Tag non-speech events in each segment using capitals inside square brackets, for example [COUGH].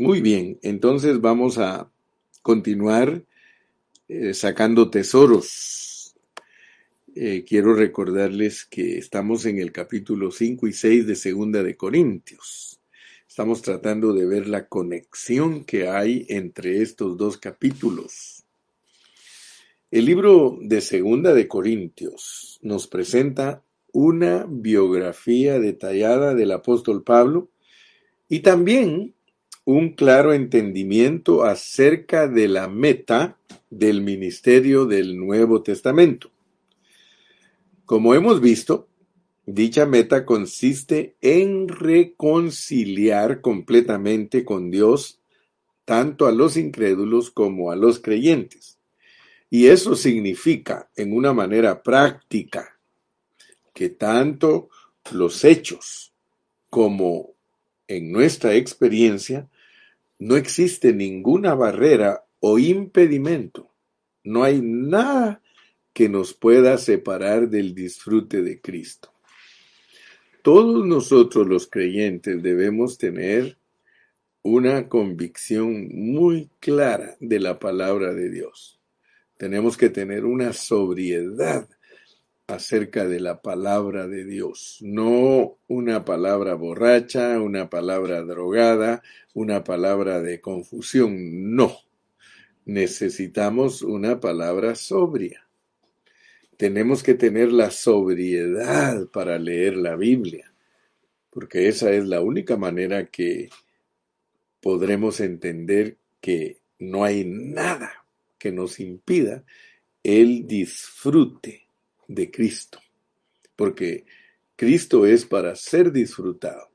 Muy bien, entonces vamos a continuar eh, sacando tesoros. Eh, quiero recordarles que estamos en el capítulo 5 y 6 de Segunda de Corintios. Estamos tratando de ver la conexión que hay entre estos dos capítulos. El libro de Segunda de Corintios nos presenta una biografía detallada del apóstol Pablo y también un claro entendimiento acerca de la meta del ministerio del Nuevo Testamento. Como hemos visto, dicha meta consiste en reconciliar completamente con Dios tanto a los incrédulos como a los creyentes. Y eso significa, en una manera práctica, que tanto los hechos como en nuestra experiencia no existe ninguna barrera o impedimento. No hay nada que nos pueda separar del disfrute de Cristo. Todos nosotros los creyentes debemos tener una convicción muy clara de la palabra de Dios. Tenemos que tener una sobriedad acerca de la palabra de Dios, no una palabra borracha, una palabra drogada, una palabra de confusión, no. Necesitamos una palabra sobria. Tenemos que tener la sobriedad para leer la Biblia, porque esa es la única manera que podremos entender que no hay nada que nos impida el disfrute de Cristo, porque Cristo es para ser disfrutado.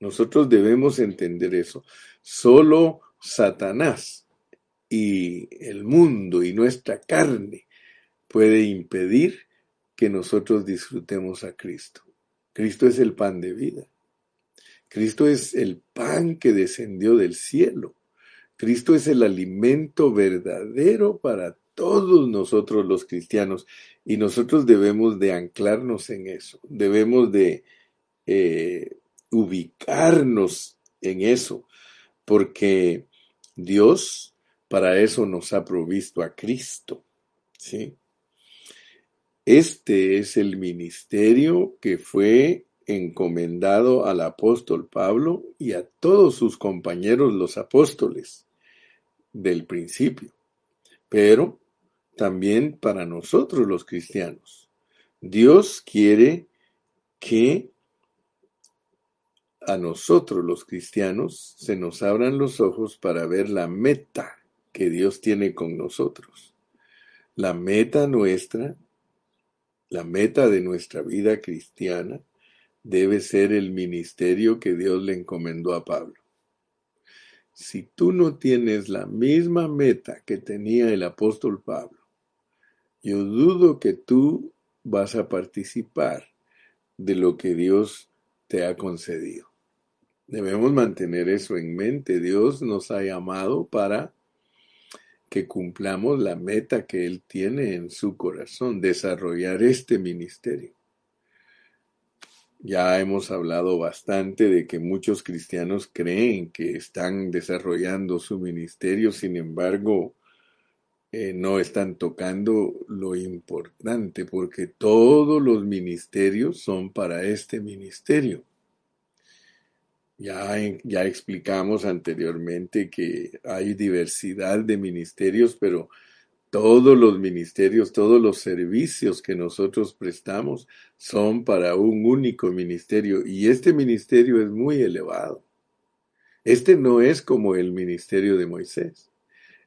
Nosotros debemos entender eso. Solo Satanás y el mundo y nuestra carne puede impedir que nosotros disfrutemos a Cristo. Cristo es el pan de vida. Cristo es el pan que descendió del cielo. Cristo es el alimento verdadero para todos nosotros los cristianos y nosotros debemos de anclarnos en eso, debemos de eh, ubicarnos en eso, porque Dios para eso nos ha provisto a Cristo. ¿sí? Este es el ministerio que fue encomendado al apóstol Pablo y a todos sus compañeros los apóstoles del principio. Pero también para nosotros los cristianos. Dios quiere que a nosotros los cristianos se nos abran los ojos para ver la meta que Dios tiene con nosotros. La meta nuestra, la meta de nuestra vida cristiana, debe ser el ministerio que Dios le encomendó a Pablo. Si tú no tienes la misma meta que tenía el apóstol Pablo, yo dudo que tú vas a participar de lo que Dios te ha concedido. Debemos mantener eso en mente. Dios nos ha llamado para que cumplamos la meta que Él tiene en su corazón, desarrollar este ministerio. Ya hemos hablado bastante de que muchos cristianos creen que están desarrollando su ministerio, sin embargo, eh, no están tocando lo importante, porque todos los ministerios son para este ministerio. Ya, ya explicamos anteriormente que hay diversidad de ministerios, pero todos los ministerios, todos los servicios que nosotros prestamos son para un único ministerio y este ministerio es muy elevado. Este no es como el ministerio de Moisés.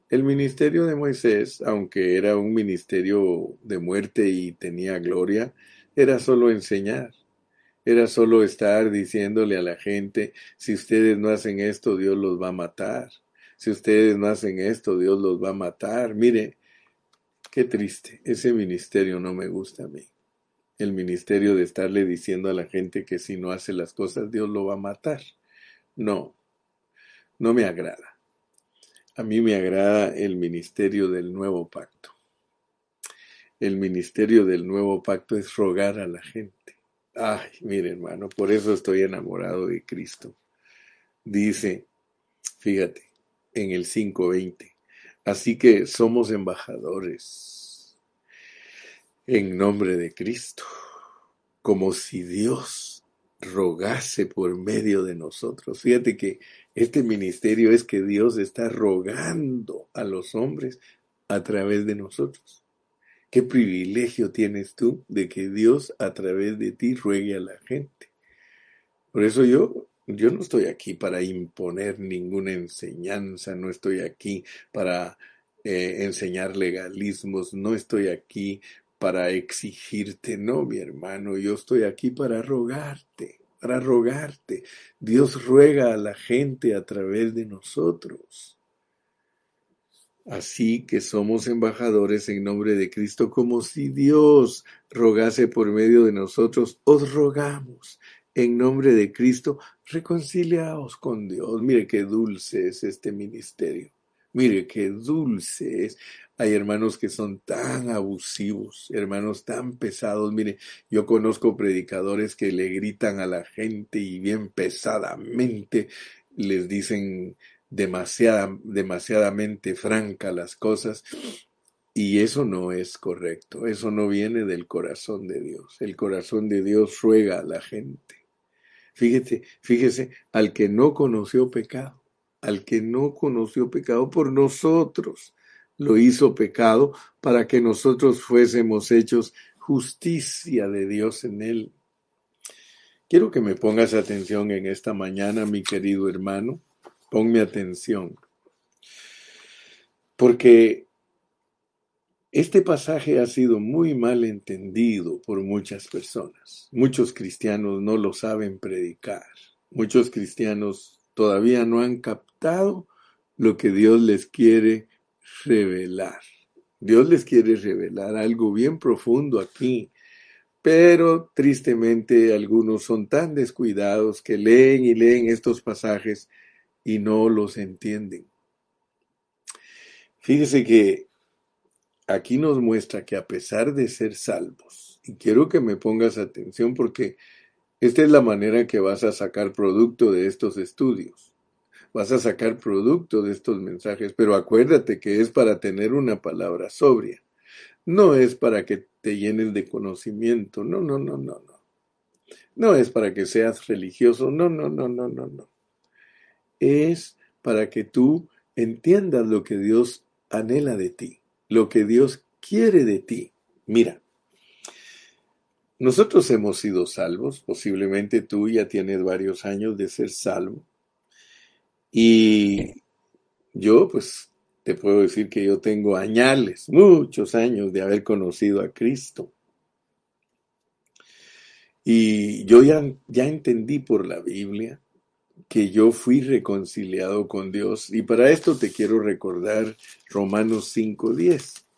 El ministerio de Moisés, aunque era un ministerio de muerte y tenía gloria, era solo enseñar. Era solo estar diciéndole a la gente, si ustedes no hacen esto, Dios los va a matar. Si ustedes no hacen esto, Dios los va a matar. Mire, qué triste. Ese ministerio no me gusta a mí. El ministerio de estarle diciendo a la gente que si no hace las cosas, Dios lo va a matar. No, no me agrada. A mí me agrada el ministerio del nuevo pacto. El ministerio del nuevo pacto es rogar a la gente. Ay, mire hermano, por eso estoy enamorado de Cristo. Dice, Fíjate, en el 5.20. Así que somos embajadores en nombre de Cristo, como si Dios rogase por medio de nosotros. Fíjate que este ministerio es que Dios está rogando a los hombres a través de nosotros. Qué privilegio tienes tú de que Dios a través de ti ruegue a la gente. Por eso yo, yo no estoy aquí para imponer ninguna enseñanza, no estoy aquí para eh, enseñar legalismos, no estoy aquí para exigirte, no, mi hermano, yo estoy aquí para rogarte, para rogarte. Dios ruega a la gente a través de nosotros. Así que somos embajadores en nombre de Cristo, como si Dios rogase por medio de nosotros. Os rogamos en nombre de Cristo, reconciliaos con Dios. Mire qué dulce es este ministerio. Mire qué dulce es. Hay hermanos que son tan abusivos, hermanos tan pesados. Mire, yo conozco predicadores que le gritan a la gente y bien pesadamente les dicen demasiada, demasiadamente franca las cosas. Y eso no es correcto, eso no viene del corazón de Dios. El corazón de Dios ruega a la gente. Fíjese, fíjese, al que no conoció pecado, al que no conoció pecado por nosotros, lo hizo pecado para que nosotros fuésemos hechos justicia de Dios en él. Quiero que me pongas atención en esta mañana, mi querido hermano, Ponme atención. Porque este pasaje ha sido muy mal entendido por muchas personas. Muchos cristianos no lo saben predicar. Muchos cristianos todavía no han captado lo que Dios les quiere revelar. Dios les quiere revelar algo bien profundo aquí, pero tristemente algunos son tan descuidados que leen y leen estos pasajes y no los entienden. Fíjese que aquí nos muestra que a pesar de ser salvos, y quiero que me pongas atención porque esta es la manera que vas a sacar producto de estos estudios. Vas a sacar producto de estos mensajes, pero acuérdate que es para tener una palabra sobria. No es para que te llenes de conocimiento. No, no, no, no, no. No es para que seas religioso. No, no, no, no, no, no es para que tú entiendas lo que Dios anhela de ti, lo que Dios quiere de ti. Mira, nosotros hemos sido salvos, posiblemente tú ya tienes varios años de ser salvo. Y yo, pues, te puedo decir que yo tengo añales, muchos años de haber conocido a Cristo. Y yo ya, ya entendí por la Biblia que yo fui reconciliado con Dios. Y para esto te quiero recordar Romanos 5.10.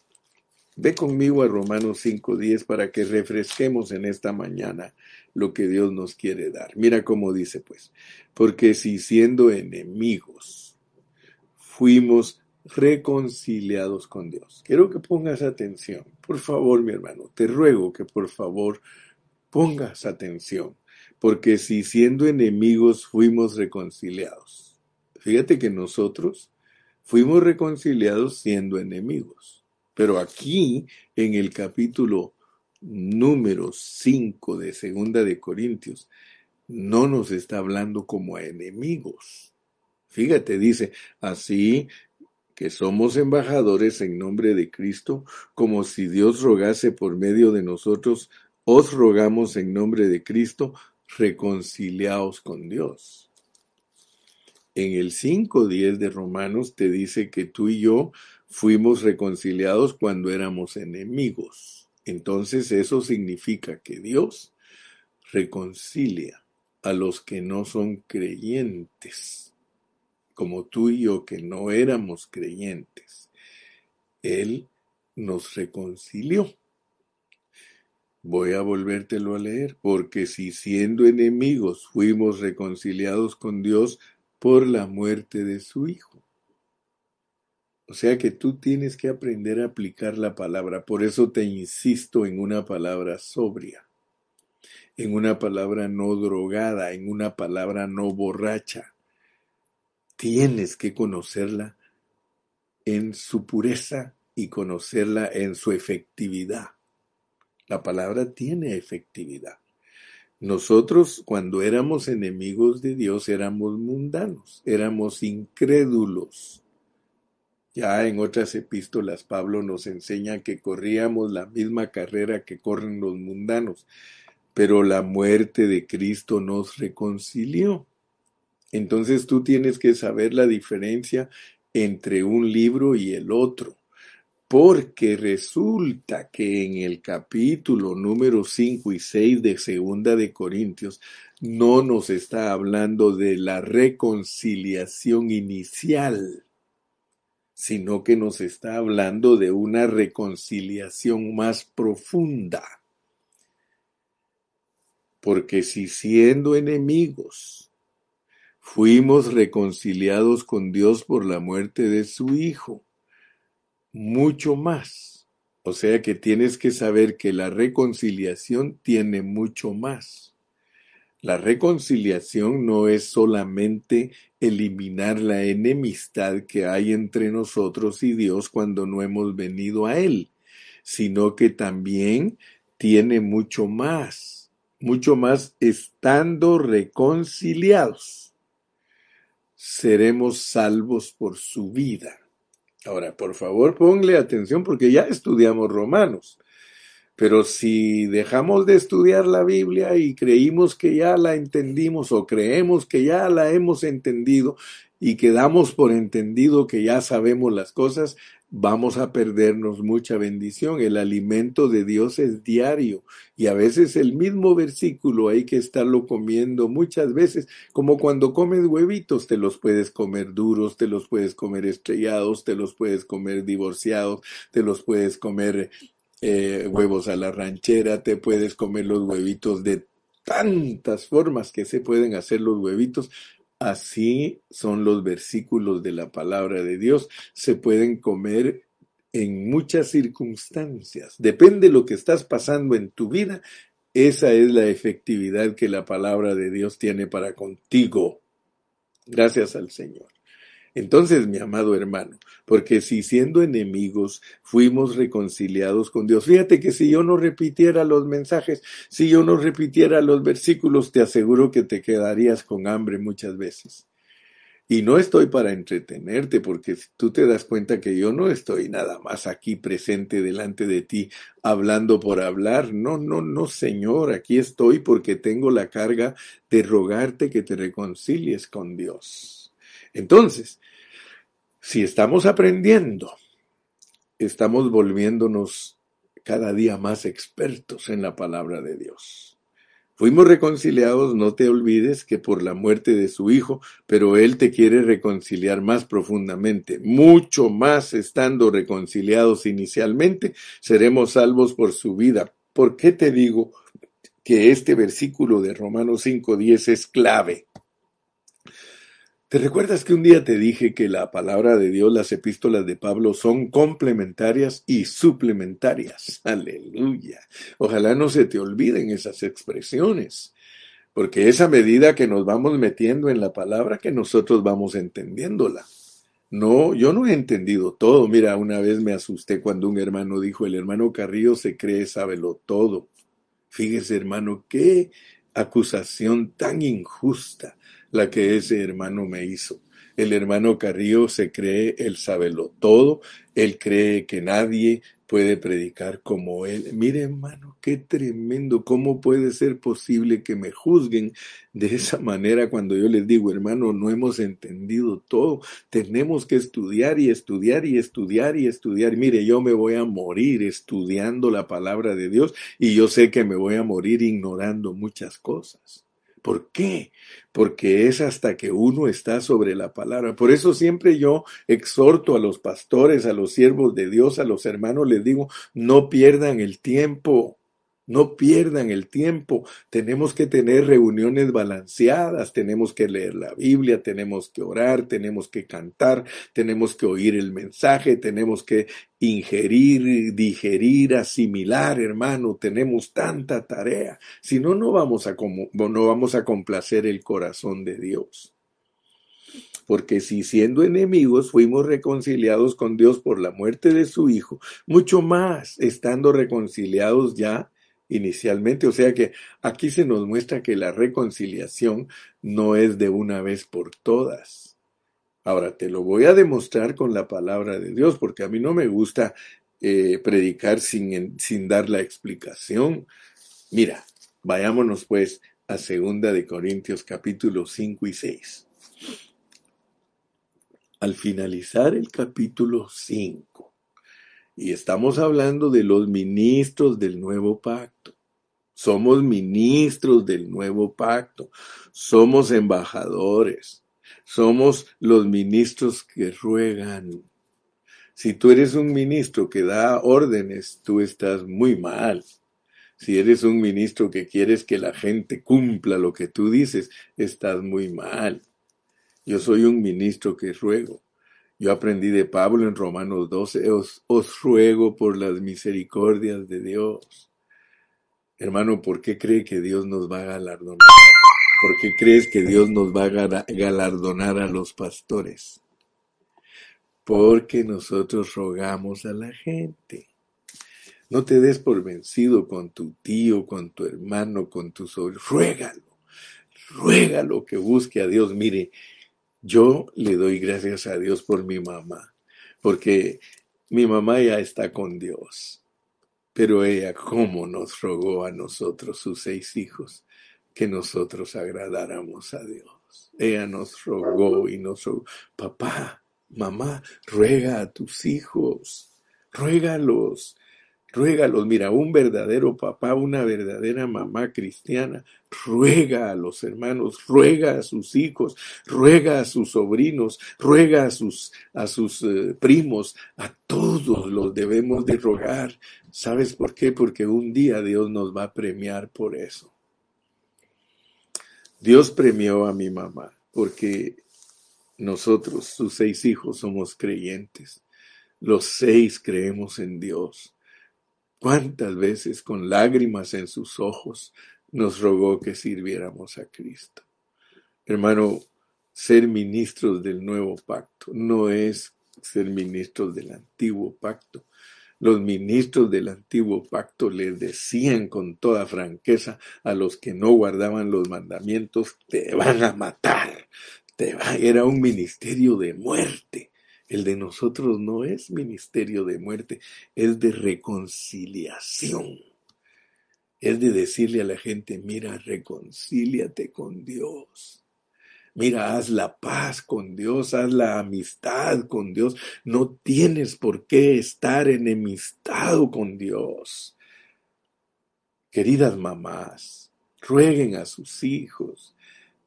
Ve conmigo a Romanos 5.10 para que refresquemos en esta mañana lo que Dios nos quiere dar. Mira cómo dice pues, porque si siendo enemigos fuimos reconciliados con Dios. Quiero que pongas atención. Por favor, mi hermano, te ruego que por favor pongas atención porque si siendo enemigos fuimos reconciliados. Fíjate que nosotros fuimos reconciliados siendo enemigos. Pero aquí, en el capítulo número 5 de Segunda de Corintios, no nos está hablando como a enemigos. Fíjate, dice, así que somos embajadores en nombre de Cristo, como si Dios rogase por medio de nosotros, os rogamos en nombre de Cristo, reconciliaos con Dios. En el 5.10 de Romanos te dice que tú y yo fuimos reconciliados cuando éramos enemigos. Entonces eso significa que Dios reconcilia a los que no son creyentes, como tú y yo que no éramos creyentes. Él nos reconcilió. Voy a volvértelo a leer, porque si siendo enemigos fuimos reconciliados con Dios por la muerte de su Hijo. O sea que tú tienes que aprender a aplicar la palabra, por eso te insisto en una palabra sobria, en una palabra no drogada, en una palabra no borracha. tienes que conocerla en su pureza y conocerla en su efectividad. La palabra tiene efectividad. Nosotros cuando éramos enemigos de Dios éramos mundanos, éramos incrédulos. Ya en otras epístolas Pablo nos enseña que corríamos la misma carrera que corren los mundanos, pero la muerte de Cristo nos reconcilió. Entonces tú tienes que saber la diferencia entre un libro y el otro porque resulta que en el capítulo número 5 y 6 de Segunda de Corintios no nos está hablando de la reconciliación inicial, sino que nos está hablando de una reconciliación más profunda. Porque si siendo enemigos fuimos reconciliados con Dios por la muerte de su Hijo, mucho más. O sea que tienes que saber que la reconciliación tiene mucho más. La reconciliación no es solamente eliminar la enemistad que hay entre nosotros y Dios cuando no hemos venido a Él, sino que también tiene mucho más, mucho más estando reconciliados. Seremos salvos por su vida. Ahora, por favor, ponle atención porque ya estudiamos Romanos. Pero si dejamos de estudiar la Biblia y creímos que ya la entendimos o creemos que ya la hemos entendido y quedamos por entendido que ya sabemos las cosas, vamos a perdernos mucha bendición. El alimento de Dios es diario y a veces el mismo versículo hay que estarlo comiendo muchas veces, como cuando comes huevitos, te los puedes comer duros, te los puedes comer estrellados, te los puedes comer divorciados, te los puedes comer eh, huevos a la ranchera, te puedes comer los huevitos de tantas formas que se pueden hacer los huevitos, Así son los versículos de la palabra de Dios. Se pueden comer en muchas circunstancias. Depende de lo que estás pasando en tu vida. Esa es la efectividad que la palabra de Dios tiene para contigo. Gracias al Señor. Entonces, mi amado hermano, porque si siendo enemigos fuimos reconciliados con Dios, fíjate que si yo no repitiera los mensajes, si yo no repitiera los versículos, te aseguro que te quedarías con hambre muchas veces. Y no estoy para entretenerte, porque tú te das cuenta que yo no estoy nada más aquí presente delante de ti hablando por hablar. No, no, no, Señor, aquí estoy porque tengo la carga de rogarte que te reconcilies con Dios. Entonces, si estamos aprendiendo, estamos volviéndonos cada día más expertos en la palabra de Dios. Fuimos reconciliados, no te olvides que por la muerte de su Hijo, pero Él te quiere reconciliar más profundamente, mucho más estando reconciliados inicialmente, seremos salvos por su vida. ¿Por qué te digo que este versículo de Romanos 5.10 es clave? ¿Te recuerdas que un día te dije que la palabra de Dios, las epístolas de Pablo son complementarias y suplementarias? [LAUGHS] Aleluya. Ojalá no se te olviden esas expresiones, porque esa medida que nos vamos metiendo en la palabra que nosotros vamos entendiéndola. No, yo no he entendido todo. Mira, una vez me asusté cuando un hermano dijo, el hermano Carrillo se cree sábelo todo. Fíjese, hermano, qué acusación tan injusta la que ese hermano me hizo. El hermano Carrillo se cree el sabelo todo, él cree que nadie puede predicar como él. Mire, hermano, qué tremendo, cómo puede ser posible que me juzguen de esa manera cuando yo les digo, hermano, no hemos entendido todo, tenemos que estudiar y estudiar y estudiar y estudiar. Mire, yo me voy a morir estudiando la palabra de Dios y yo sé que me voy a morir ignorando muchas cosas. ¿Por qué? Porque es hasta que uno está sobre la palabra. Por eso siempre yo exhorto a los pastores, a los siervos de Dios, a los hermanos, les digo, no pierdan el tiempo. No pierdan el tiempo. Tenemos que tener reuniones balanceadas, tenemos que leer la Biblia, tenemos que orar, tenemos que cantar, tenemos que oír el mensaje, tenemos que ingerir, digerir, asimilar, hermano. Tenemos tanta tarea. Si no, no vamos a, no vamos a complacer el corazón de Dios. porque si siendo enemigos fuimos reconciliados con Dios por la muerte de su Hijo, mucho más estando reconciliados ya inicialmente. O sea que aquí se nos muestra que la reconciliación no es de una vez por todas. Ahora te lo voy a demostrar con la palabra de Dios, porque a mí no me gusta eh, predicar sin, sin dar la explicación. Mira, vayámonos pues a segunda de Corintios capítulo 5 y 6. Al finalizar el capítulo 5, y estamos hablando de los ministros del nuevo pacto. Somos ministros del nuevo pacto. Somos embajadores. Somos los ministros que ruegan. Si tú eres un ministro que da órdenes, tú estás muy mal. Si eres un ministro que quieres que la gente cumpla lo que tú dices, estás muy mal. Yo soy un ministro que ruego. Yo aprendí de Pablo en Romanos 12, os, ruego por las misericordias de Dios. Hermano, ¿por qué cree que Dios nos va a galardonar? ¿Por qué crees que Dios nos va a galardonar a los pastores? porque nosotros rogamos a la gente. No te des por vencido con tu tío, con tu hermano, con tu sobrino. Ruégalo, ruégalo que busque a Dios. Mire, yo le doy gracias a Dios por mi mamá, porque mi mamá ya está con Dios. Pero ella, ¿cómo nos rogó a nosotros, sus seis hijos, que nosotros agradáramos a Dios? Ella nos rogó y nos rogó, papá, Mamá, ruega a tus hijos, ruégalos, ruégalos. Mira, un verdadero papá, una verdadera mamá cristiana, ruega a los hermanos, ruega a sus hijos, ruega a sus sobrinos, ruega a sus, a sus eh, primos, a todos los debemos de rogar. ¿Sabes por qué? Porque un día Dios nos va a premiar por eso. Dios premió a mi mamá porque nosotros, sus seis hijos, somos creyentes. Los seis creemos en Dios. ¿Cuántas veces con lágrimas en sus ojos nos rogó que sirviéramos a Cristo? Hermano, ser ministros del nuevo pacto no es ser ministros del antiguo pacto. Los ministros del antiguo pacto les decían con toda franqueza a los que no guardaban los mandamientos, te van a matar, era un ministerio de muerte. El de nosotros no es ministerio de muerte, es de reconciliación. Es de decirle a la gente, mira, reconcíliate con Dios. Mira, haz la paz con Dios, haz la amistad con Dios. No tienes por qué estar enemistado con Dios. Queridas mamás, rueguen a sus hijos,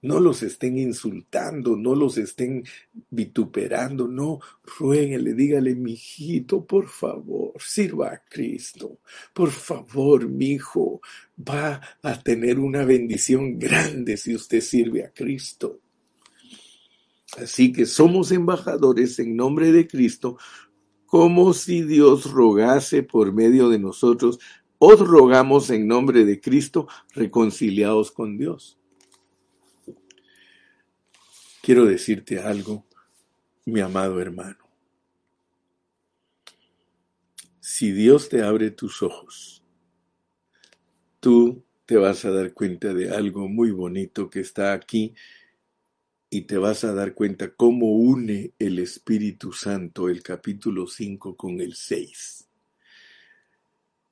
no los estén insultando, no los estén vituperando, no, ruéguenle, dígale, mijito, por favor, sirva a Cristo. Por favor, mi hijo, va a tener una bendición grande si usted sirve a Cristo. Así que somos embajadores en nombre de Cristo, como si Dios rogase por medio de nosotros. Os rogamos en nombre de Cristo, reconciliados con Dios. Quiero decirte algo, mi amado hermano. Si Dios te abre tus ojos, tú te vas a dar cuenta de algo muy bonito que está aquí y te vas a dar cuenta cómo une el Espíritu Santo el capítulo 5 con el 6.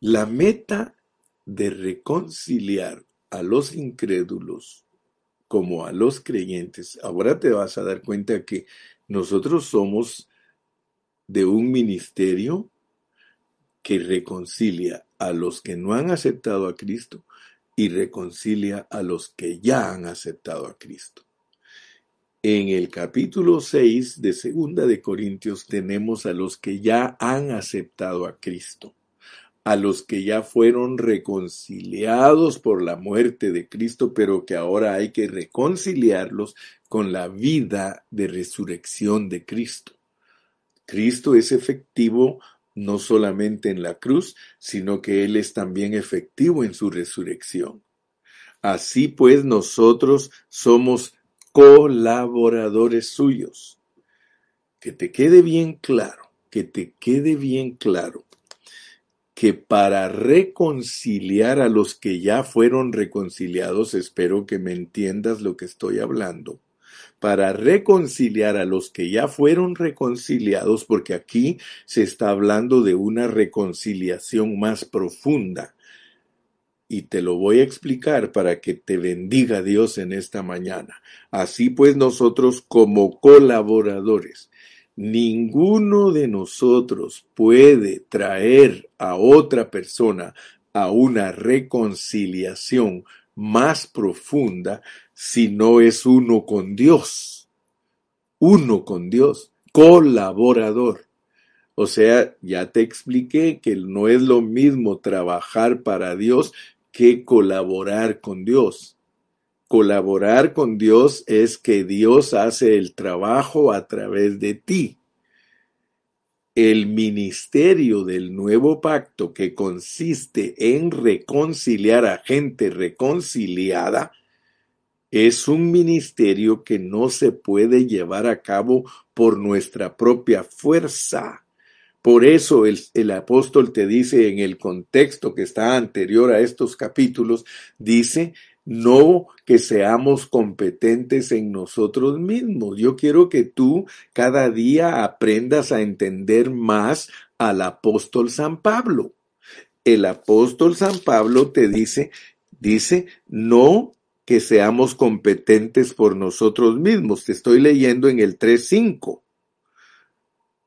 La meta de reconciliar a los incrédulos como a los creyentes, ahora te vas a dar cuenta que nosotros somos de un ministerio que reconcilia a los que no han aceptado a Cristo y reconcilia a los que ya han aceptado a Cristo. En el capítulo 6 de Segunda de Corintios tenemos a los que ya han aceptado a Cristo a los que ya fueron reconciliados por la muerte de Cristo, pero que ahora hay que reconciliarlos con la vida de resurrección de Cristo. Cristo es efectivo no solamente en la cruz, sino que Él es también efectivo en su resurrección. Así pues nosotros somos colaboradores suyos. Que te quede bien claro, que te quede bien claro que para reconciliar a los que ya fueron reconciliados, espero que me entiendas lo que estoy hablando, para reconciliar a los que ya fueron reconciliados, porque aquí se está hablando de una reconciliación más profunda. Y te lo voy a explicar para que te bendiga Dios en esta mañana. Así pues nosotros como colaboradores, ninguno de nosotros puede traer a otra persona a una reconciliación más profunda si no es uno con Dios. Uno con Dios, colaborador. O sea, ya te expliqué que no es lo mismo trabajar para Dios que colaborar con Dios. Colaborar con Dios es que Dios hace el trabajo a través de ti. El ministerio del nuevo pacto que consiste en reconciliar a gente reconciliada es un ministerio que no se puede llevar a cabo por nuestra propia fuerza. Por eso el, apóstol te dice en el contexto que está anterior a estos capítulos, dice, no que seamos competentes en nosotros mismos. Yo quiero que tú cada día aprendas a entender más al apóstol San Pablo. El apóstol San Pablo te dice, dice, no que seamos competentes por nosotros mismos. Te estoy leyendo en el 3.5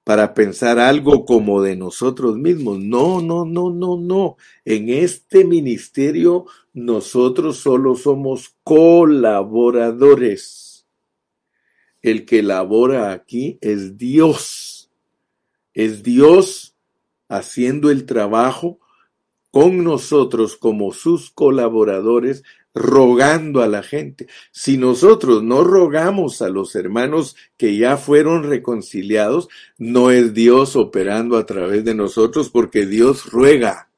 para pensar algo como de nosotros mismos. No, no, no, no, no. En este ministerio nosotros solo somos colaboradores. El que labora aquí es Dios. Es Dios haciendo el trabajo con nosotros como sus colaboradores rogando a la gente. Si nosotros no rogamos a los hermanos que ya fueron reconciliados, no es Dios operando a través de nosotros porque Dios ruega.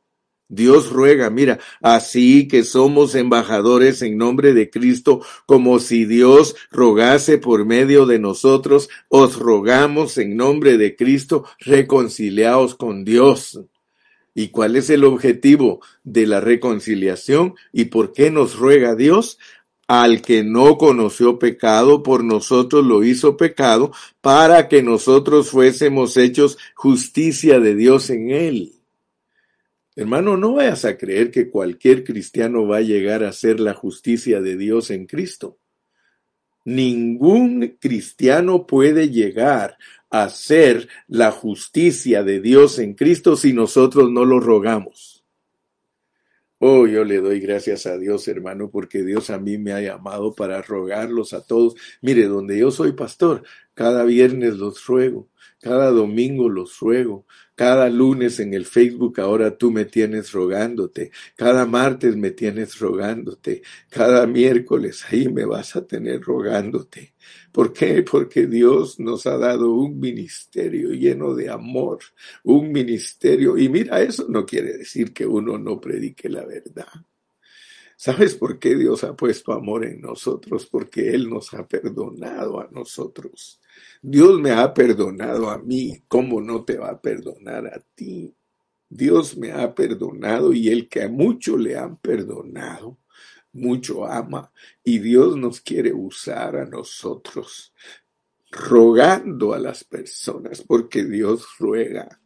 Dios ruega, mira, así que somos embajadores en nombre de Cristo, como si Dios rogase por medio de nosotros, os rogamos en nombre de Cristo, reconciliaos con Dios. ¿Y cuál es el objetivo de la reconciliación? ¿Y por qué nos ruega Dios? Al que no conoció pecado, por nosotros lo hizo pecado, para que nosotros fuésemos hechos justicia de Dios en él. Hermano, no vayas a creer que cualquier cristiano va a llegar a ser la justicia de Dios en Cristo. Ningún cristiano puede llegar hacer la justicia de Dios en Cristo si nosotros no lo rogamos. Oh, yo le doy gracias a Dios, hermano, porque Dios a mí me ha llamado para rogarlos a todos. Mire, donde yo soy pastor, cada viernes los ruego, cada domingo los ruego, cada lunes en el Facebook ahora tú me tienes rogándote, cada martes me tienes rogándote, cada miércoles ahí me vas a tener rogándote. ¿Por qué? Porque Dios nos ha dado un ministerio lleno de amor, un ministerio, y mira, eso no quiere decir que uno no predique la verdad. ¿Sabes por qué Dios ha puesto amor en nosotros? Porque Él nos ha perdonado a nosotros. Dios me ha perdonado a mí, ¿cómo no te va a perdonar a ti? Dios me ha perdonado y el que a mucho le han perdonado, mucho ama. Y Dios nos quiere usar a nosotros, rogando a las personas, porque Dios ruega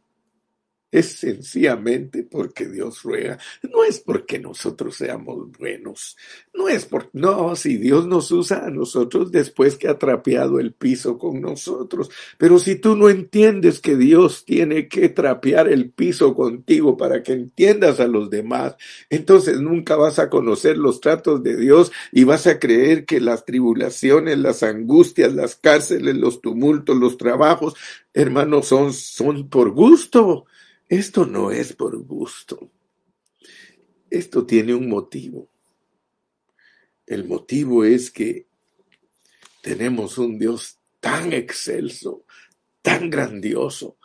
es sencillamente porque Dios ruega. No es porque nosotros seamos buenos. No es por, no, si Dios nos usa a nosotros después que ha trapeado el piso con nosotros. Pero si tú no entiendes que Dios tiene que trapear el piso contigo para que entiendas a los demás, entonces nunca vas a conocer los tratos de Dios y vas a creer que las tribulaciones, las angustias, las cárceles, los tumultos, los trabajos, hermanos, son, son por gusto. Esto no es por gusto. Esto tiene un motivo. El motivo es que tenemos un Dios tan excelso, tan grandioso,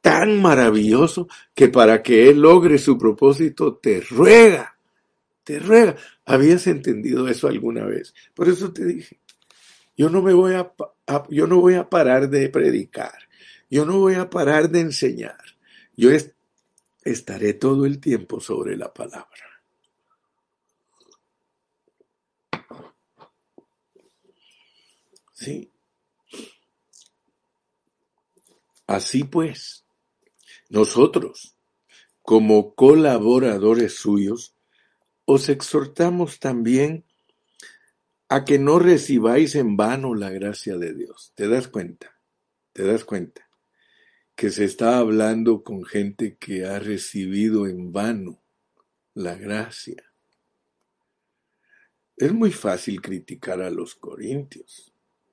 tan maravilloso, que para que Él logre su propósito te ruega, te ruega. ¿Habías entendido eso alguna vez? Por eso te dije, Yo no me voy a, a, yo no voy a parar de predicar. Yo no voy a parar de enseñar. Yo est estaré todo el tiempo sobre la palabra. Sí. Así pues, nosotros, como colaboradores suyos, os exhortamos también a que no recibáis en vano la gracia de Dios. ¿Te das cuenta? ¿Te das cuenta? Que se está hablando con gente que ha recibido en vano la gracia. Es muy fácil criticar a los corintios.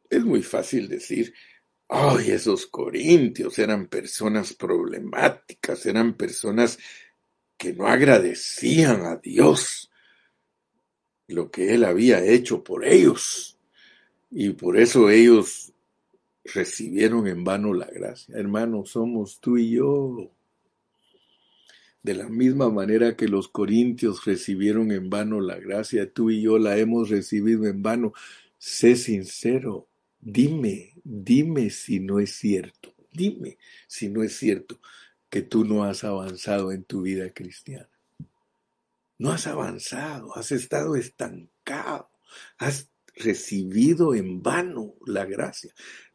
Es muy fácil decir, ay, esos corintios eran personas problemáticas, eran personas que no agradecían a Dios lo que Él había hecho por ellos. Y por eso ellos recibieron en vano la gracia. Hermanos, somos tú y yo. De la misma manera que los corintios recibieron en vano la gracia, tú y yo la hemos recibido en vano. Sé sincero, dime, dime si no es cierto, dime si no es cierto que tú no has avanzado en tu vida cristiana. No has avanzado, has estado estancado, has recibido en vano la gracia.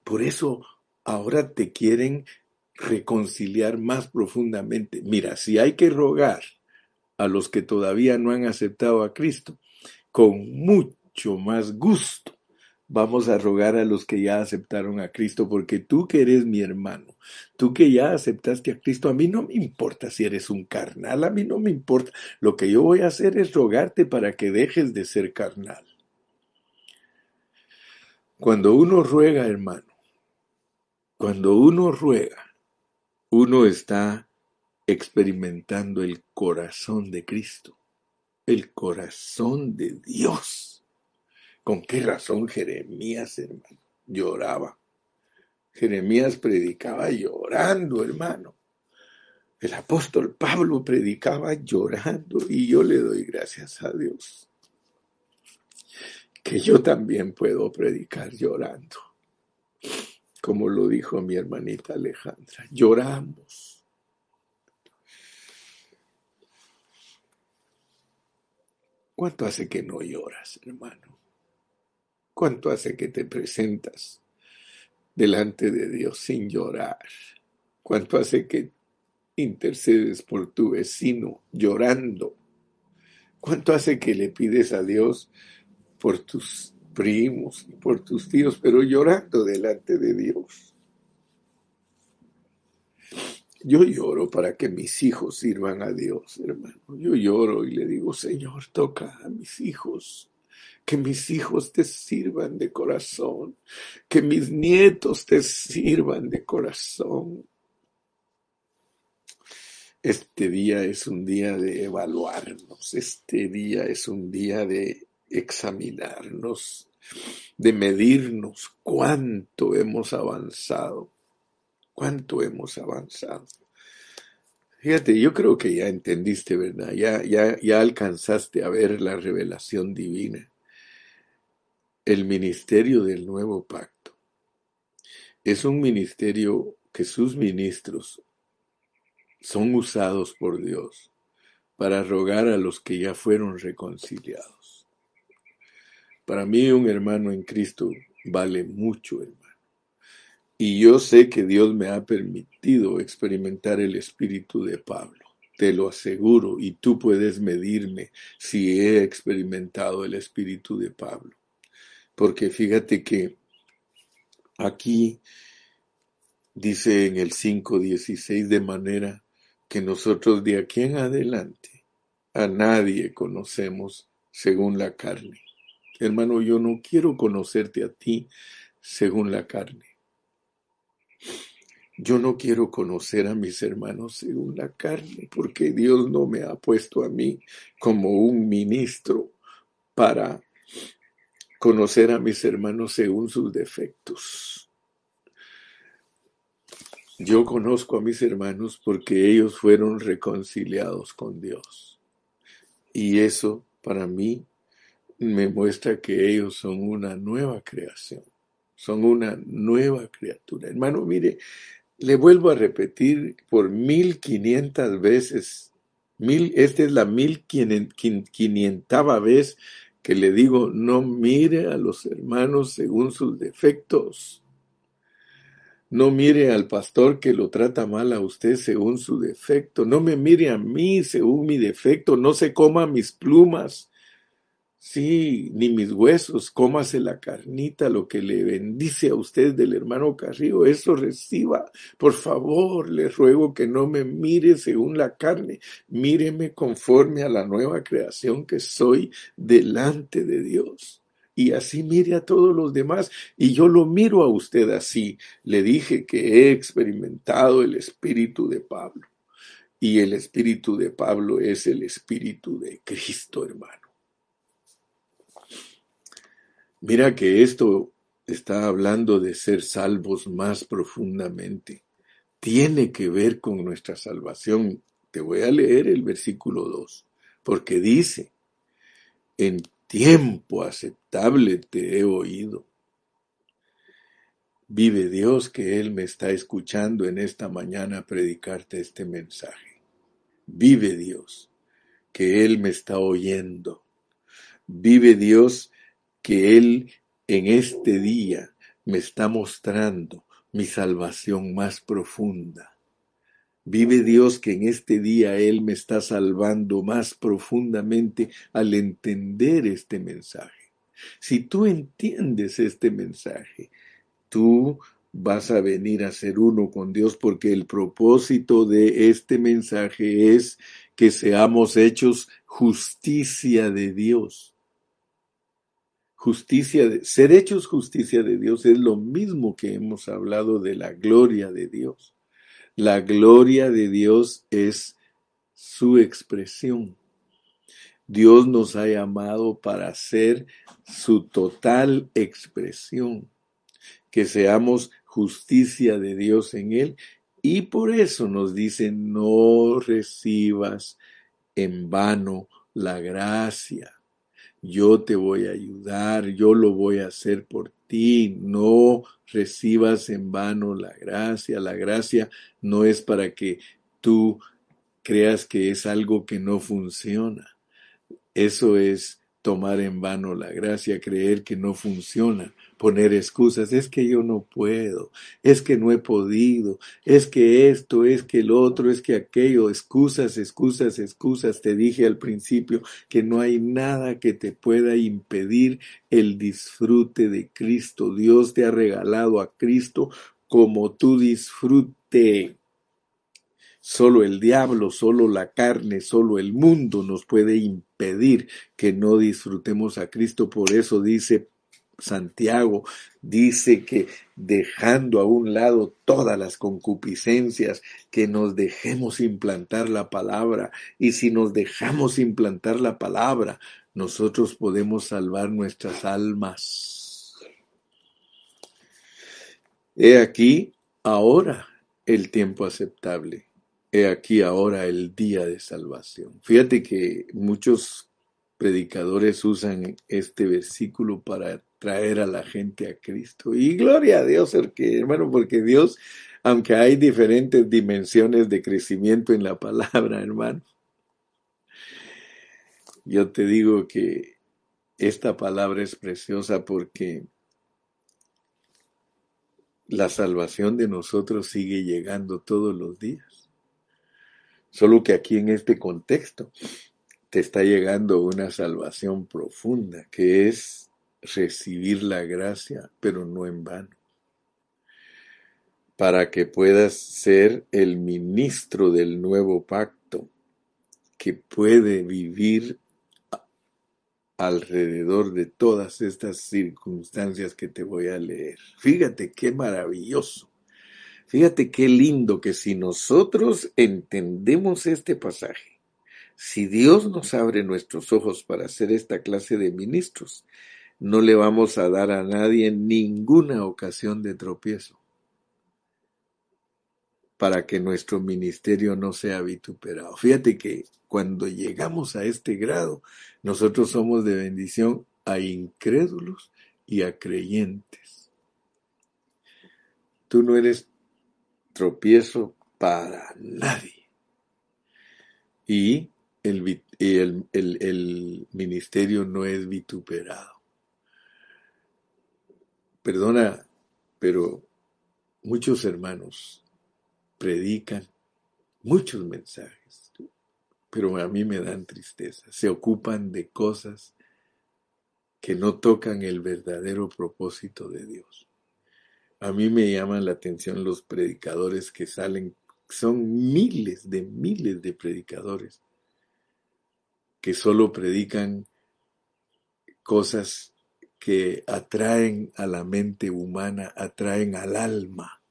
Por eso ahora te quieren reconciliar más profundamente. Mira, si hay que rogar a los que todavía no han aceptado a Cristo, con mucho más gusto vamos a rogar a los que ya aceptaron a Cristo, porque tú que eres mi hermano, tú que ya aceptaste a Cristo, a mí no me importa si eres un carnal, a mí no me importa. Lo que yo voy a hacer es rogarte para que dejes de ser carnal. Cuando uno ruega, hermano, cuando uno ruega, uno está experimentando el corazón de Cristo, el corazón de Dios. ¿Con qué razón Jeremías, hermano, lloraba? Jeremías predicaba llorando, hermano. El apóstol Pablo predicaba llorando y yo le doy gracias a Dios que yo también puedo predicar llorando. Como lo dijo mi hermanita Alejandra, lloramos. ¿Cuánto hace que no lloras, hermano? ¿Cuánto hace que te presentas delante de Dios sin llorar? ¿Cuánto hace que intercedes por tu vecino llorando? ¿Cuánto hace que le pides a Dios por tus primos y por tus tíos, pero llorando delante de Dios? Yo lloro para que mis hijos sirvan a Dios, hermano. Yo lloro y le digo, Señor, toca a mis hijos que mis hijos te sirvan de corazón, que mis nietos te sirvan de corazón. Este día es un día de evaluarnos, este día es un día de examinarnos, de medirnos cuánto hemos avanzado, cuánto hemos avanzado. Fíjate, yo creo que ya entendiste, ¿verdad? Ya, ya, ya alcanzaste a ver la revelación divina el ministerio del nuevo pacto. Es un ministerio que sus ministros son usados por Dios para rogar a los que ya fueron reconciliados. Para mí un hermano en Cristo vale mucho, hermano. Y yo sé que Dios me ha permitido experimentar el espíritu de Pablo. Te lo aseguro y tú puedes medirme si he experimentado el espíritu de Pablo porque fíjate que aquí dice en el 5.16 de manera que nosotros de aquí en adelante a nadie conocemos según la carne. Hermano, yo no quiero conocerte a ti según la carne. Yo no quiero conocer a mis hermanos según la carne, porque Dios no me ha puesto a mí como un ministro para conocer a mis hermanos según sus defectos. Yo conozco a mis hermanos porque ellos fueron reconciliados con Dios. Y eso para mí me muestra que ellos son una nueva creación. son una nueva criatura. Hermano, mire, le vuelvo a repetir por mil quinientas veces, mil, esta es la mil quinientava vez que le digo, no mire a los hermanos según sus defectos. No mire al pastor que lo trata mal a usted según su defecto. No me mire a mí según mi defecto. No se coma mis plumas. Sí, ni mis huesos, cómase la carnita, lo que le bendice a usted del hermano Carrillo, eso reciba. Por favor, le ruego que no me mire según la carne, míreme conforme a la nueva creación que soy delante de Dios. Y así mire a todos los demás. Y yo lo miro a usted así. Le dije que he experimentado el espíritu de Pablo. Y el espíritu de Pablo es el espíritu de Cristo, hermano. Mira que esto está hablando de ser salvos más profundamente. Tiene que ver con nuestra salvación. Te voy a leer el versículo 2, porque dice, en tiempo aceptable te he oído. Vive Dios que Él me está escuchando en esta mañana predicarte este mensaje. Vive Dios que Él me está oyendo. Vive Dios que Él en este día me está mostrando mi salvación más profunda. Vive Dios que en este día Él me está salvando más profundamente al entender este mensaje. Si tú entiendes este mensaje, tú vas a venir a ser uno con Dios porque el propósito de este mensaje es que seamos hechos justicia de Dios justicia, de, ser hechos justicia de Dios es lo mismo que hemos hablado de la gloria de Dios. La gloria de Dios es su expresión. Dios nos ha llamado para ser su total expresión, que seamos justicia de Dios en Él. Y por eso nos dice, no recibas en vano la gracia yo te voy a ayudar, yo lo voy a hacer por ti, no recibas en vano la gracia, la gracia no es para que tú creas que es algo que no funciona, eso es tomar en vano la gracia, creer que no funciona, poner excusas, es que yo no puedo, es que no he podido, es que esto, es que el otro, es que aquello, excusas, excusas, excusas. Te dije al principio que no hay nada que te pueda impedir el disfrute de Cristo. Dios te ha regalado a Cristo como tu disfrute. Solo el diablo, solo la carne, solo el mundo nos puede impedir que no disfrutemos a Cristo. Por eso dice Santiago dice que dejando a un lado todas las concupiscencias, que nos dejemos implantar la palabra. Y si nos dejamos implantar la palabra, nosotros podemos salvar nuestras almas. He aquí ahora el tiempo aceptable. He aquí ahora el día de salvación. Fíjate que muchos predicadores usan este versículo para traer a la gente a Cristo. Y gloria a Dios, hermano, porque Dios, aunque hay diferentes dimensiones de crecimiento en la palabra, [LAUGHS] hermano, yo te digo que esta palabra es preciosa porque la salvación de nosotros sigue llegando todos los días. Solo que aquí en este contexto te está llegando una salvación profunda, que es recibir la gracia, pero no en vano, para que puedas ser el ministro del nuevo pacto que puede vivir alrededor de todas estas circunstancias que te voy a leer. Fíjate qué maravilloso. Fíjate qué lindo que si nosotros entendemos este pasaje, si Dios nos abre nuestros ojos para hacer esta clase de ministros, no le vamos a dar a nadie ninguna ocasión de tropiezo para que nuestro ministerio no sea vituperado. Fíjate que cuando llegamos a este grado, nosotros somos de bendición a incrédulos y a creyentes. Tú no eres tropiezo para nadie. Y el, el, el ministerio no es vituperado. Perdona, pero muchos hermanos predican muchos mensajes, pero a mí me dan tristeza. Se ocupan de cosas que no tocan el verdadero propósito de Dios. A mí me llaman la atención los predicadores que salen, son miles de miles de predicadores que solo predican cosas que atraen a la mente humana, atraen al alma.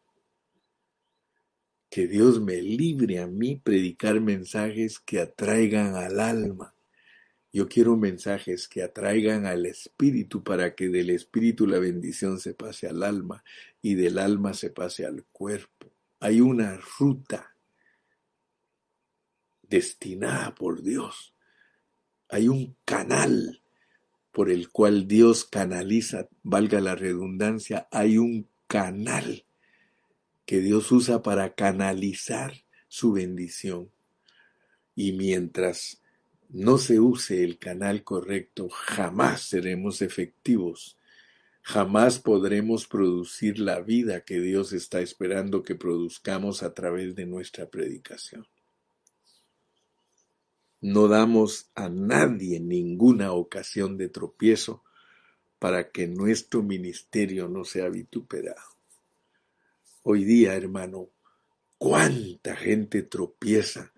Que Dios me libre a mí predicar mensajes que atraigan al alma. Yo quiero mensajes que atraigan al espíritu para que del espíritu la bendición se pase al alma y del alma se pase al cuerpo. Hay una ruta destinada por Dios. Hay un canal por el cual Dios canaliza, valga la redundancia, hay un canal que Dios usa para canalizar su bendición. Y mientras no se use el canal correcto, jamás seremos efectivos, jamás podremos producir la vida que Dios está esperando que produzcamos a través de nuestra predicación. No damos a nadie ninguna ocasión de tropiezo para que nuestro ministerio no sea vituperado. Hoy día, hermano, cuánta gente tropieza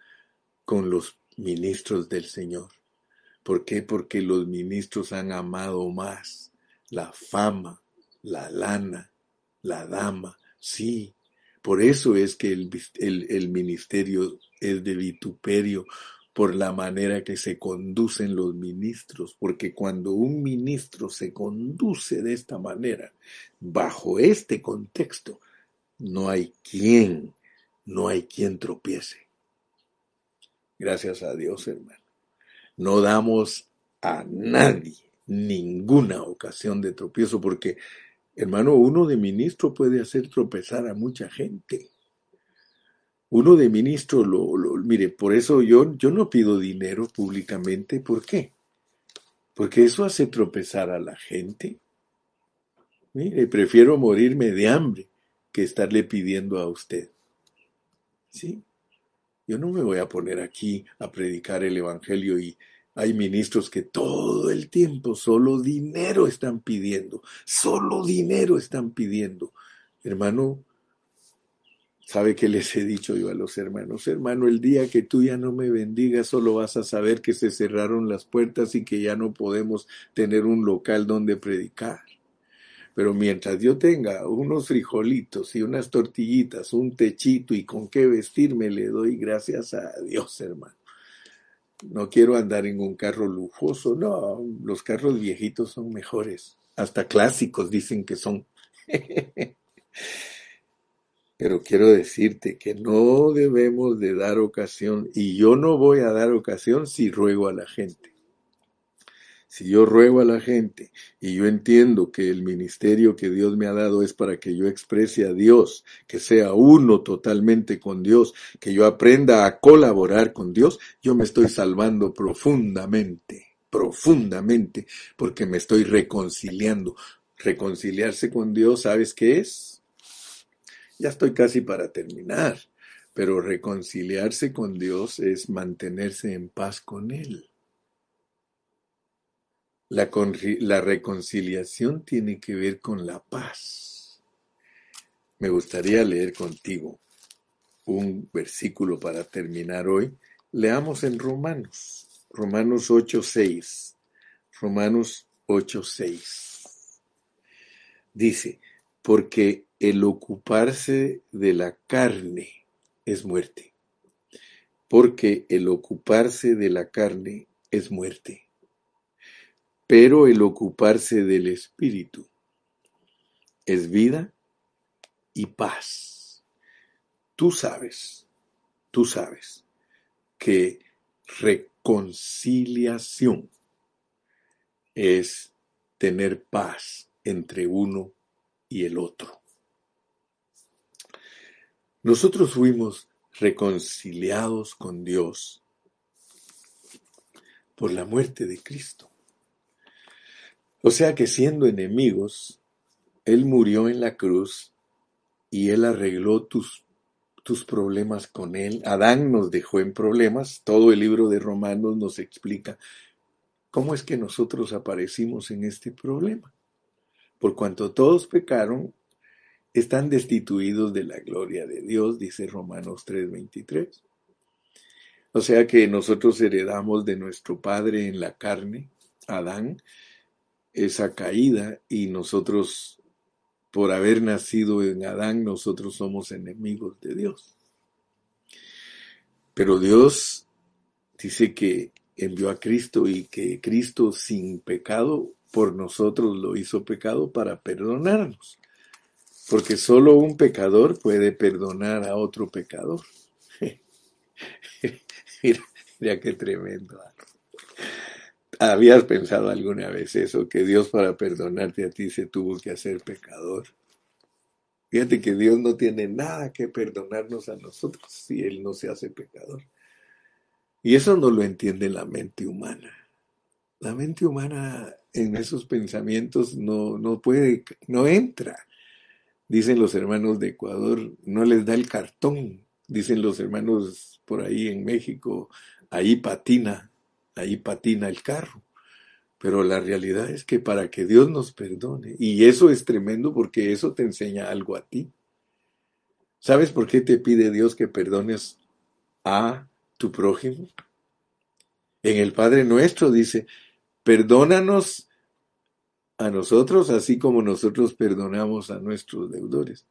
con los ministros del Señor. ¿Por qué? Porque los ministros han amado más la fama, la lana, la dama. Sí, por eso es que el, el ministerio es de vituperio, por la manera que se conducen los ministros, porque cuando un ministro se conduce de esta manera, bajo este contexto, no hay quien, no hay quien tropiece. Gracias a Dios, hermano. No damos a nadie ninguna ocasión de tropiezo, porque, hermano, uno de ministro puede hacer tropezar a mucha gente uno de ministro lo, mire, por eso yo, yo no pido dinero públicamente. ¿Por qué? Porque eso hace tropezar a la gente. Mire, prefiero morirme de hambre que estarle pidiendo a usted. ¿Sí? Yo no me voy a poner aquí a predicar el Evangelio y hay ministros que todo el tiempo solo dinero están pidiendo, solo dinero están pidiendo. Hermano, ¿Sabe qué les he dicho yo a los hermanos? Hermano, el día que tú ya no me bendigas, solo vas a saber que se cerraron las puertas y que ya no podemos tener un local donde predicar. Pero mientras yo tenga unos frijolitos y unas tortillitas, un techito y con qué vestirme, le doy gracias a Dios, hermano. No quiero andar en un carro lujoso, no, los carros viejitos son mejores, hasta clásicos dicen que son. [LAUGHS] Pero quiero decirte que no debemos de dar ocasión, y yo no voy a dar ocasión si ruego a la gente. Si yo ruego a la gente y yo entiendo que el ministerio que Dios me ha dado es para que yo exprese a Dios, que sea uno totalmente con Dios, que yo aprenda a colaborar con Dios, yo me estoy salvando profundamente, profundamente, porque me estoy reconciliando. Reconciliarse con Dios, ¿sabes qué es? Ya estoy casi para terminar, pero reconciliarse con Dios es mantenerse en paz con Él. La, la, reconciliación tiene que ver con la paz. Me gustaría leer contigo un versículo para terminar hoy. Leamos en Romanos, Romanos 8:6. Romanos 8:6. Dice, porque el ocuparse de la carne es muerte, porque el ocuparse de la carne es muerte, pero el ocuparse del espíritu es vida y paz. Tú sabes, tú sabes que reconciliación es tener paz entre uno y el otro. Nosotros fuimos reconciliados con Dios por la muerte de Cristo. O sea que siendo enemigos, Él murió en la cruz y Él arregló tus, tus problemas con Él. Adán nos dejó en problemas. Todo el libro de Romanos nos explica cómo es que nosotros aparecimos en este problema. Por cuanto todos pecaron, están destituidos de la gloria de Dios, dice Romanos 3:23. O sea que nosotros heredamos de nuestro Padre en la carne, Adán, esa caída y nosotros, por haber nacido en Adán, nosotros somos enemigos de Dios. Pero Dios dice que envió a Cristo y que Cristo sin pecado por nosotros lo hizo pecado para perdonarnos. Porque solo un pecador puede perdonar a otro pecador. [LAUGHS] mira, qué tremendo. ¿Habías pensado alguna vez eso? Que Dios para perdonarte a ti se tuvo que hacer pecador. Fíjate que Dios no tiene nada que perdonarnos a nosotros si Él no se hace pecador. Y eso no lo entiende la mente humana. La mente humana en esos pensamientos no, no puede, no entra. Dicen los hermanos de Ecuador, no les da el cartón. Dicen los hermanos por ahí en México, ahí patina, ahí patina el carro. Pero la realidad es que para que Dios nos perdone, y eso es tremendo porque eso te enseña algo a ti. ¿Sabes por qué te pide Dios que perdones a tu prójimo? En el Padre nuestro dice, perdónanos a nosotros, así como nosotros perdonamos a nuestros deudores.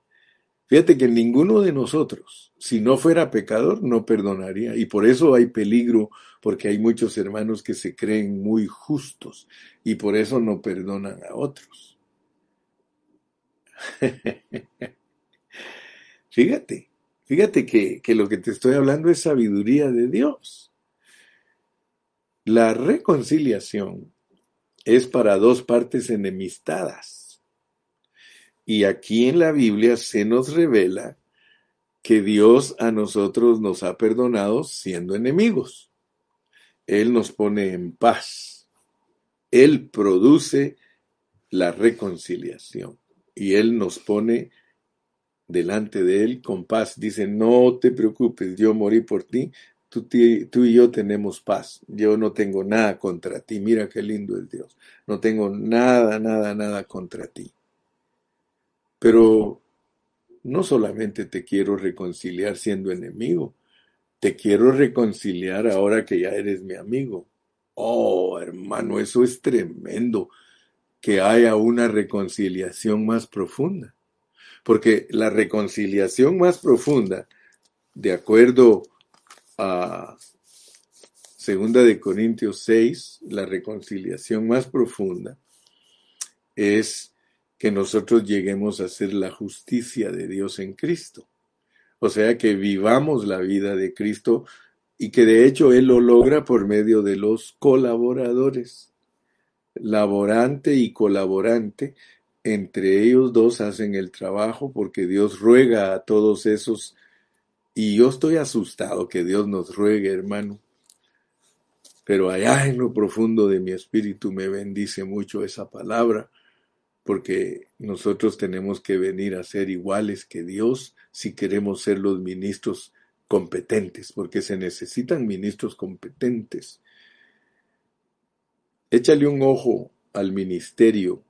Fíjate que ninguno de nosotros, si no fuera pecador, no perdonaría. Y por eso hay peligro, porque hay muchos hermanos que se creen muy justos y por eso no perdonan a otros. [LAUGHS] fíjate, fíjate que, que lo que te estoy hablando es sabiduría de Dios. La reconciliación es para dos partes enemistadas. Y aquí en la Biblia se nos revela que Dios a nosotros nos ha perdonado siendo enemigos. Él nos pone en paz. Él produce la reconciliación y Él nos pone delante de Él con paz. Dice, no te preocupes, yo morí por ti, Tú, y yo tenemos paz. Yo no tengo nada contra ti. Mira qué lindo es Dios. No tengo nada, nada, nada contra ti. Pero no solamente te quiero reconciliar siendo enemigo, te quiero reconciliar ahora que ya eres mi amigo. Oh, hermano, eso es tremendo, que haya una reconciliación más profunda. Porque la reconciliación más profunda, de acuerdo a Segunda de Corintios 6, la reconciliación más profunda es que nosotros lleguemos a ser la justicia de Dios en Cristo. O sea, que vivamos la vida de Cristo y que de hecho Él lo logra por medio de los colaboradores. Laborante y colaborante, entre ellos dos hacen el trabajo porque Dios ruega a todos esos y yo estoy asustado que Dios nos ruegue, hermano. Pero allá en lo profundo de mi espíritu me bendice mucho esa palabra, porque nosotros tenemos que venir a ser iguales que Dios si queremos ser los ministros competentes, porque se necesitan ministros competentes. Échale un ojo al ministerio,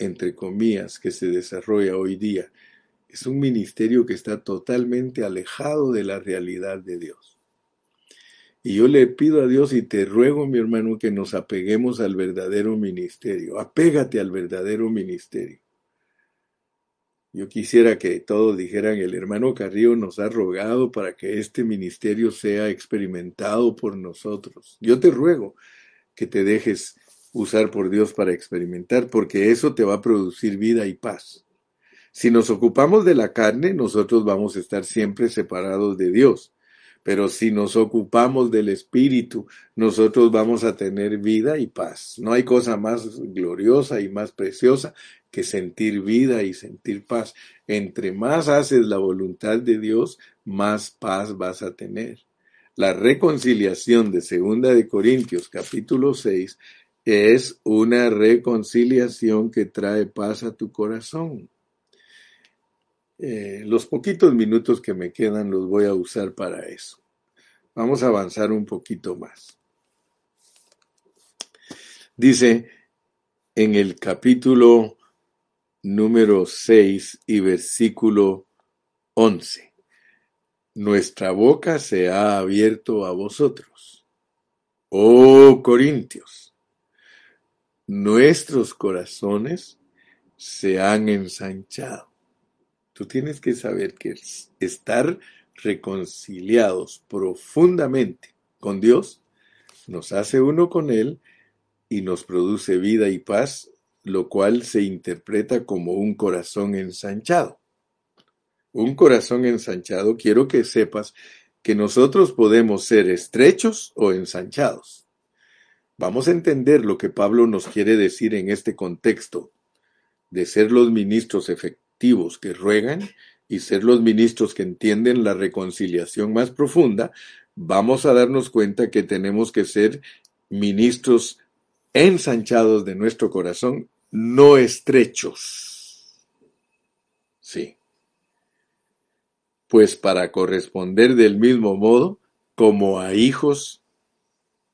entre comillas, que se desarrolla hoy día es un ministerio que está totalmente alejado de la realidad de Dios. Y yo le pido a Dios y te ruego, mi hermano, que nos apeguemos al verdadero ministerio. Apégate al verdadero ministerio. Yo quisiera que todos dijeran, el hermano Carrillo nos ha rogado para que este ministerio sea experimentado por nosotros. Yo te ruego que te dejes usar por Dios para experimentar, porque eso te va a producir vida y paz. Si nos ocupamos de la carne, nosotros vamos a estar siempre separados de Dios. Pero si nos ocupamos del Espíritu, nosotros vamos a tener vida y paz. No hay cosa más gloriosa y más preciosa que sentir vida y sentir paz. Entre más haces la voluntad de Dios, más paz vas a tener. La reconciliación de Segunda de Corintios capítulo 6 es una reconciliación que trae paz a tu corazón. Eh, los poquitos minutos que me quedan los voy a usar para eso. Vamos a avanzar un poquito más. Dice en el capítulo número 6 y versículo 11. Nuestra boca se ha abierto a vosotros. Oh Corintios, nuestros corazones se han ensanchado. Tú tienes que saber que estar reconciliados profundamente con Dios nos hace uno con Él y nos produce vida y paz lo cual se interpreta como un corazón ensanchado. Un corazón ensanchado, quiero que sepas que nosotros podemos ser estrechos o ensanchados. Vamos a entender lo que Pablo nos quiere decir en este contexto de ser los ministros efectivos que ruegan y ser los ministros que entienden la reconciliación más profunda, vamos a darnos cuenta que tenemos que ser ministros ensanchados de nuestro corazón, no estrechos. Sí. Pues para corresponder del mismo modo, como a hijos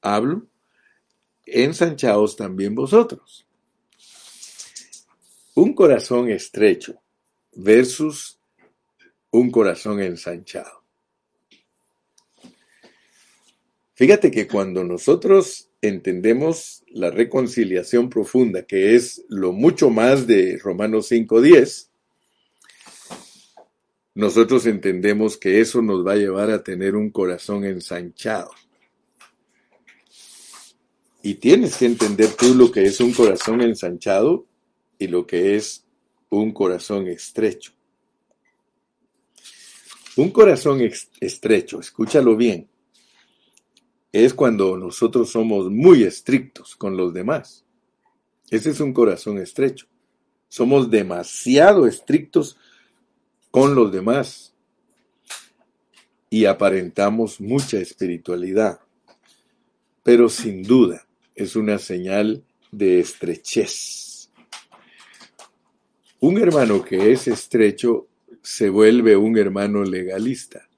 hablo, ensanchaos también vosotros. Un corazón estrecho versus un corazón ensanchado. Fíjate que cuando nosotros entendemos la reconciliación profunda, que es lo mucho más de Romanos 5.10, nosotros entendemos que eso nos va a llevar a tener un corazón ensanchado. Y tienes que entender tú lo que es un corazón ensanchado y lo que es un corazón estrecho. Un corazón estrecho, escúchalo bien, es cuando nosotros somos muy estrictos con los demás. Ese es un corazón estrecho. Somos demasiado estrictos con los demás y aparentamos mucha espiritualidad. Pero sin duda es una señal de estrechez. Un hermano que es estrecho se vuelve un hermano legalista.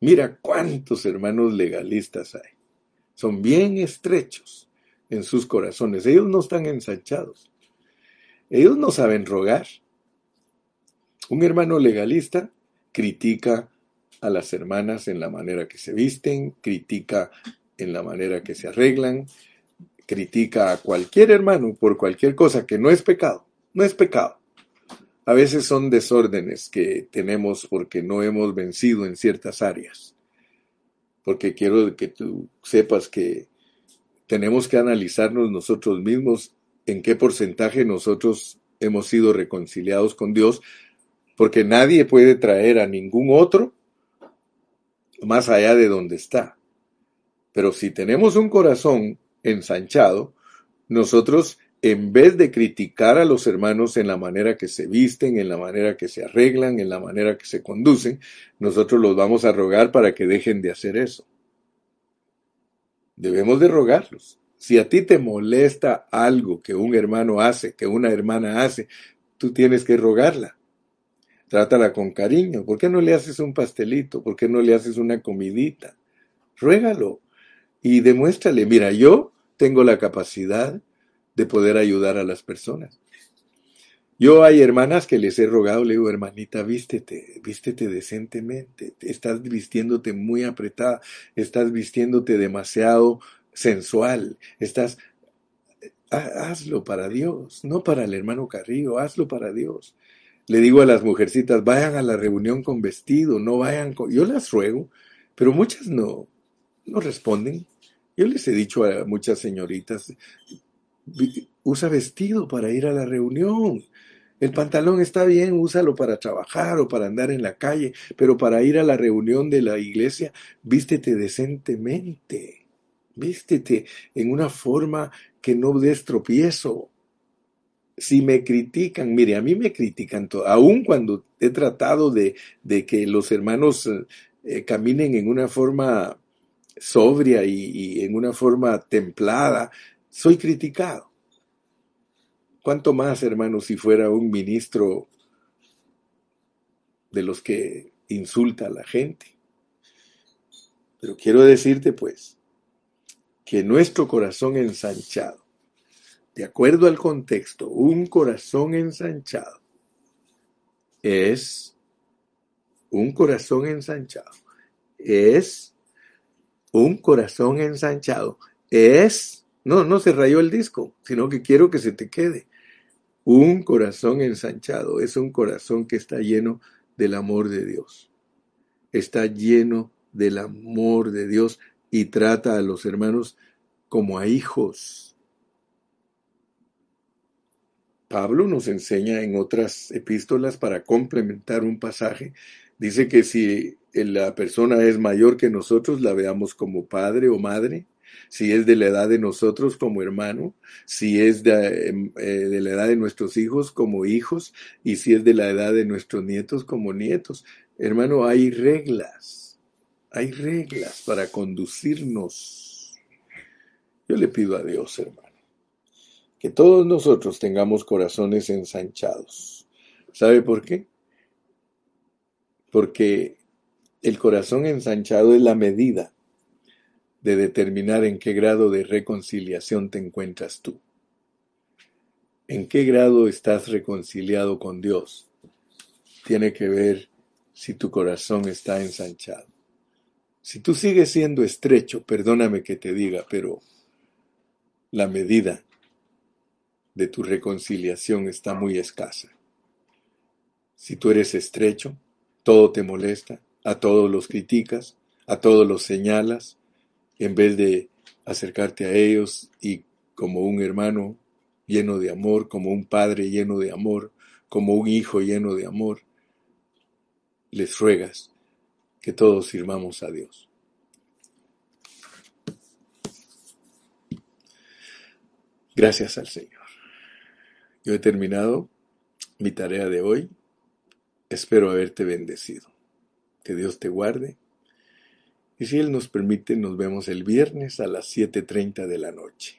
Mira cuántos hermanos legalistas hay. Son bien estrechos en sus corazones. Ellos no están ensanchados. Ellos no saben rogar. Un hermano legalista critica a las hermanas en la manera que se visten, critica en la manera que se arreglan, critica a cualquier hermano por cualquier cosa que no es pecado. No es pecado. A veces son desórdenes que tenemos porque no hemos vencido en ciertas áreas. Porque quiero que tú sepas que tenemos que analizarnos nosotros mismos en qué porcentaje nosotros hemos sido reconciliados con Dios, porque nadie puede traer a ningún otro más allá de donde está. Pero si tenemos un corazón ensanchado, nosotros en vez de criticar a los hermanos en la manera que se visten, en la manera que se arreglan, en la manera que se conducen, nosotros los vamos a rogar para que dejen de hacer eso. Debemos de rogarlos. Si a ti te molesta algo que un hermano hace, que una hermana hace, tú tienes que rogarla. Trátala con cariño. ¿Por qué no le haces un pastelito? ¿Por qué no le haces una comidita? Ruégalo y demuéstrale, mira, yo tengo la capacidad de poder ayudar a las personas. Yo hay hermanas que les he rogado, le digo, hermanita, vístete, vístete decentemente, estás vistiéndote muy apretada, estás vistiéndote demasiado sensual, estás, hazlo para Dios, no para el hermano Carrillo, hazlo para Dios. Le digo a las mujercitas, vayan a la reunión con vestido, no vayan con, yo las ruego, pero muchas no, no responden. Yo les he dicho a muchas señoritas, usa vestido para ir a la reunión. El pantalón está bien, úsalo para trabajar o para andar en la calle, pero para ir a la reunión de la iglesia, vístete decentemente. Vístete en una forma que no des tropiezo. Si me critican, mire, a mí me critican, todo, aun cuando he tratado de, que los hermanos eh, caminen en una forma sobria y en una forma templada, soy criticado. ¿Cuánto más, hermanos, si fuera un ministro de los que insulta a la gente? Pero quiero decirte, pues, que nuestro corazón ensanchado, de acuerdo al contexto, un corazón ensanchado es un corazón ensanchado. Es un corazón ensanchado. Es, no, no se rayó el disco, sino que quiero que se te quede. Un corazón ensanchado es un corazón que está lleno del amor de Dios. Está lleno del amor de Dios y trata a los hermanos como a hijos. Pablo nos enseña en otras epístolas para complementar un pasaje. Dice que si la persona es mayor que nosotros, la veamos como padre o madre si es de la edad de nosotros como hermano, si es em, eh, de, la edad de nuestros hijos como hijos y si es de la edad de nuestros nietos como nietos. Hermano, hay reglas, hay reglas para conducirnos. Yo le pido a Dios, hermano, que todos nosotros tengamos corazones ensanchados. ¿Sabe por qué? Porque el corazón ensanchado es la medida de determinar en qué grado de reconciliación te encuentras tú. ¿En qué grado estás reconciliado con Dios? Tiene que ver si tu corazón está ensanchado. Si tú sigues siendo estrecho, perdóname que te diga, pero la medida de tu reconciliación está muy escasa. Si tú eres estrecho, todo te molesta, a todos los criticas, a todos los señalas, en vez de acercarte a ellos y como un hermano lleno de amor, como un padre lleno de amor, como un hijo lleno de amor, les ruegas que todos sirvamos a Dios. Gracias al Señor. Yo he terminado mi tarea de hoy. Espero haberte bendecido. Que Dios te guarde y si Él nos permite, nos vemos el viernes a las 7.30 de la noche.